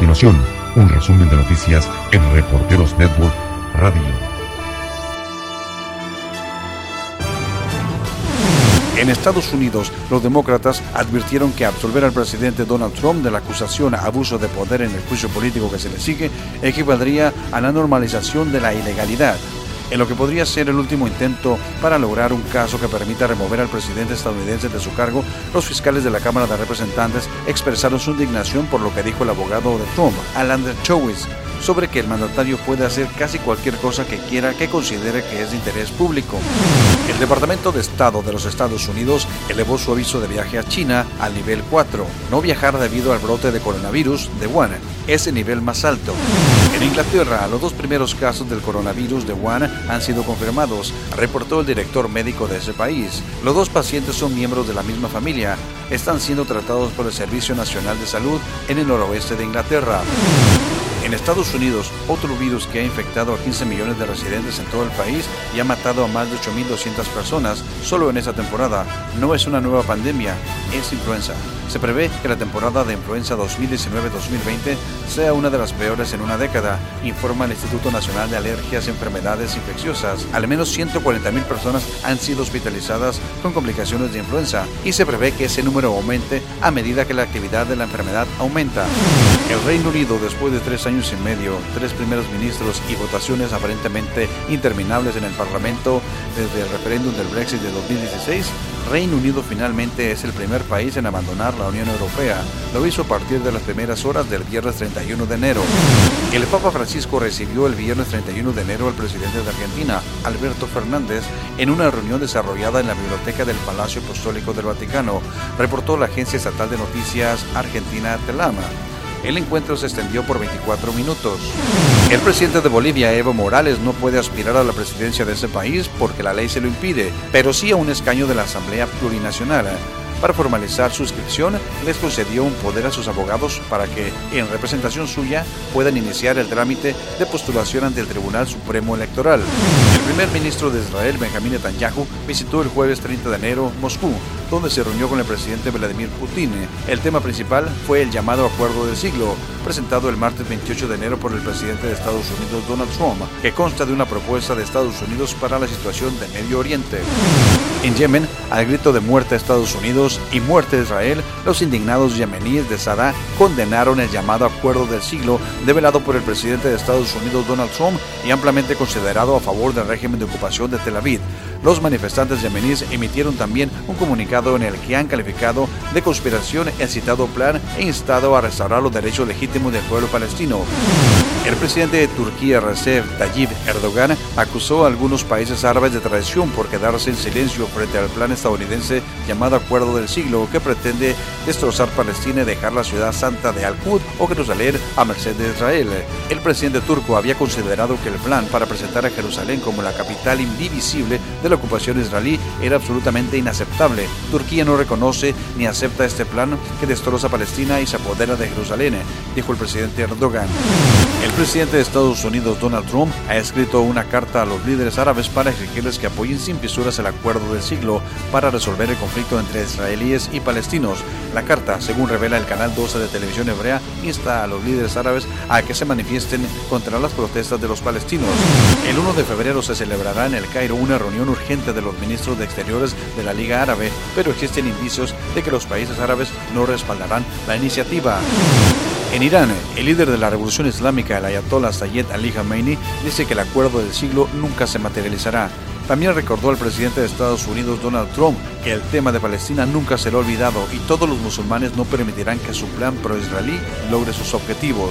continuación, un resumen de noticias en Reporteros Network Radio. En Estados Unidos, los demócratas advirtieron que absolver al presidente Donald Trump de la acusación a abuso de poder en el juicio político que se le sigue equivaldría a la normalización de la ilegalidad en lo que podría ser el último intento para lograr un caso que permita remover al presidente estadounidense de su cargo, los fiscales de la Cámara de Representantes expresaron su indignación por lo que dijo el abogado de Trump, Alan Dershowitz, sobre que el mandatario puede hacer casi cualquier cosa que quiera que considere que es de interés público. El Departamento de Estado de los Estados Unidos elevó su aviso de viaje a China al nivel 4, no viajar debido al brote de coronavirus de Wuhan, es el nivel más alto. En Inglaterra, los dos primeros casos del coronavirus de Wuhan han sido confirmados, reportó el director médico de ese país. Los dos pacientes son miembros de la misma familia, están siendo tratados por el Servicio Nacional de Salud en el noroeste de Inglaterra. En Estados Unidos, otro virus que ha infectado a 15 millones de residentes en todo el país y ha matado a más de 8.200 personas solo en esa temporada, no es una nueva pandemia, es influenza. Se prevé que la temporada de influenza 2019-2020 sea una de las peores en una década, informa el Instituto Nacional de Alergias y Enfermedades Infecciosas. Al menos 140.000 personas han sido hospitalizadas con complicaciones de influenza y se prevé que ese número aumente a medida que la actividad de la enfermedad aumenta. El Reino Unido, después de tres años y medio, tres primeros ministros y votaciones aparentemente interminables en el Parlamento desde el referéndum del Brexit de 2016, Reino Unido finalmente es el primer país en abandonar la Unión Europea. Lo hizo a partir de las primeras horas del viernes 31 de enero. El Papa Francisco recibió el viernes 31 de enero al presidente de Argentina, Alberto Fernández, en una reunión desarrollada en la biblioteca del Palacio Apostólico del Vaticano, reportó la agencia estatal de noticias argentina Telama. El encuentro se extendió por 24 minutos. El presidente de Bolivia, Evo Morales, no puede aspirar a la presidencia de ese país porque la ley se lo impide, pero sí a un escaño de la Asamblea Plurinacional. Para formalizar su inscripción, les concedió un poder a sus abogados para que, en representación suya, puedan iniciar el trámite de postulación ante el Tribunal Supremo Electoral. El primer ministro de Israel, Benjamin Netanyahu, visitó el jueves 30 de enero Moscú, donde se reunió con el presidente Vladimir Putin. El tema principal fue el llamado Acuerdo del Siglo, presentado el martes 28 de enero por el presidente de Estados Unidos, Donald Trump, que consta de una propuesta de Estados Unidos para la situación de Medio Oriente. En Yemen, al grito de muerte a Estados Unidos y muerte a Israel, los indignados yemeníes de Sadá condenaron el llamado Acuerdo del Siglo develado por el presidente de Estados Unidos Donald Trump y ampliamente considerado a favor del régimen de ocupación de Tel Aviv. Los manifestantes yemeníes emitieron también un comunicado en el que han calificado de conspiración el citado plan e instado a restaurar los derechos legítimos del pueblo palestino. El presidente de Turquía, Recep Tayyip Erdogan, acusó a algunos países árabes de traición por quedarse en silencio frente al plan estadounidense llamado Acuerdo del Siglo, que pretende destrozar Palestina y dejar la ciudad santa de Al-Qud o Jerusalén a merced de Israel. El presidente turco había considerado que el plan para presentar a Jerusalén como la capital indivisible de la ocupación israelí era absolutamente inaceptable. Turquía no reconoce ni acepta este plan que destroza Palestina y se apodera de Jerusalén, dijo el presidente Erdogan. Presidente de Estados Unidos, Donald Trump, ha escrito una carta a los líderes árabes para exigirles que apoyen sin fisuras el acuerdo del siglo para resolver el conflicto entre israelíes y palestinos. La carta, según revela el canal 12 de televisión hebrea, insta a los líderes árabes a que se manifiesten contra las protestas de los palestinos. El 1 de febrero se celebrará en el Cairo una reunión urgente de los ministros de Exteriores de la Liga Árabe, pero existen indicios de que los países árabes no respaldarán la iniciativa. En Irán, el líder de la revolución islámica, el ayatollah Sayyid Ali Khamenei, dice que el acuerdo del siglo nunca se materializará. También recordó al presidente de Estados Unidos, Donald Trump, que el tema de Palestina nunca será olvidado y todos los musulmanes no permitirán que su plan pro-israelí logre sus objetivos.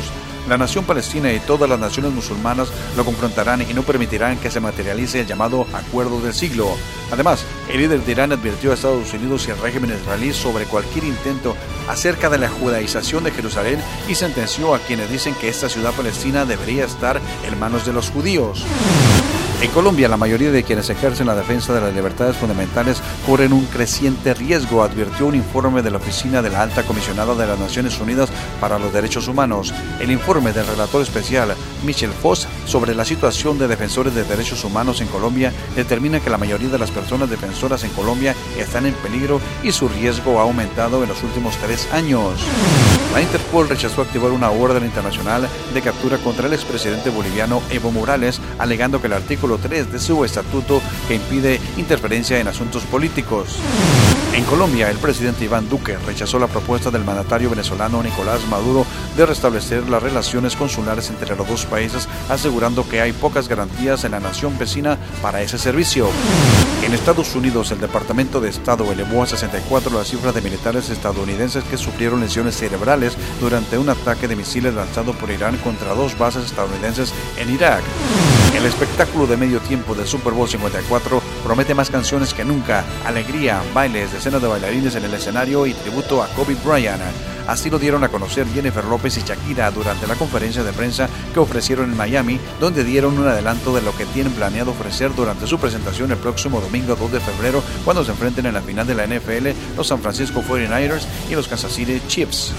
La nación palestina y todas las naciones musulmanas lo confrontarán y no permitirán que se materialice el llamado Acuerdo del Siglo. Además, el líder de Irán advirtió a Estados Unidos y al régimen israelí sobre cualquier intento acerca de la judaización de Jerusalén y sentenció a quienes dicen que esta ciudad palestina debería estar en manos de los judíos. En Colombia, la mayoría de quienes ejercen la defensa de las libertades fundamentales corren un creciente riesgo, advirtió un informe de la Oficina de la Alta Comisionada de las Naciones Unidas para los Derechos Humanos. El informe del relator especial Michel Foss sobre la situación de defensores de derechos humanos en Colombia determina que la mayoría de las personas defensoras en Colombia están en peligro y su riesgo ha aumentado en los últimos tres años. La Interpol rechazó activar una orden internacional de captura contra el expresidente boliviano Evo Morales, alegando que el artículo 3 de su estatuto que impide interferencia en asuntos políticos. En Colombia, el presidente Iván Duque rechazó la propuesta del mandatario venezolano Nicolás Maduro de restablecer las relaciones consulares entre los dos países, asegurando que hay pocas garantías en la nación vecina para ese servicio. En Estados Unidos, el Departamento de Estado elevó a 64 la cifra de militares estadounidenses que sufrieron lesiones cerebrales durante un ataque de misiles lanzado por Irán contra dos bases estadounidenses en Irak. El espectáculo de medio tiempo del Super Bowl 54 promete más canciones que nunca, alegría, bailes, decenas de bailarines en el escenario y tributo a Kobe Bryant. Así lo dieron a conocer Jennifer López y Shakira durante la conferencia de prensa que ofrecieron en Miami, donde dieron un adelanto de lo que tienen planeado ofrecer durante su presentación el próximo domingo 2 de febrero, cuando se enfrenten en la final de la NFL los San Francisco 49ers y los Kansas City Chiefs.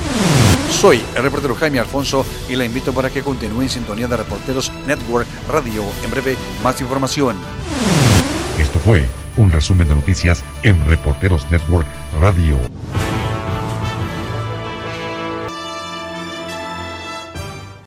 Soy el reportero Jaime Alfonso y la invito para que continúe en sintonía de Reporteros Network Radio. En breve, más información. Esto fue un resumen de noticias en Reporteros Network Radio.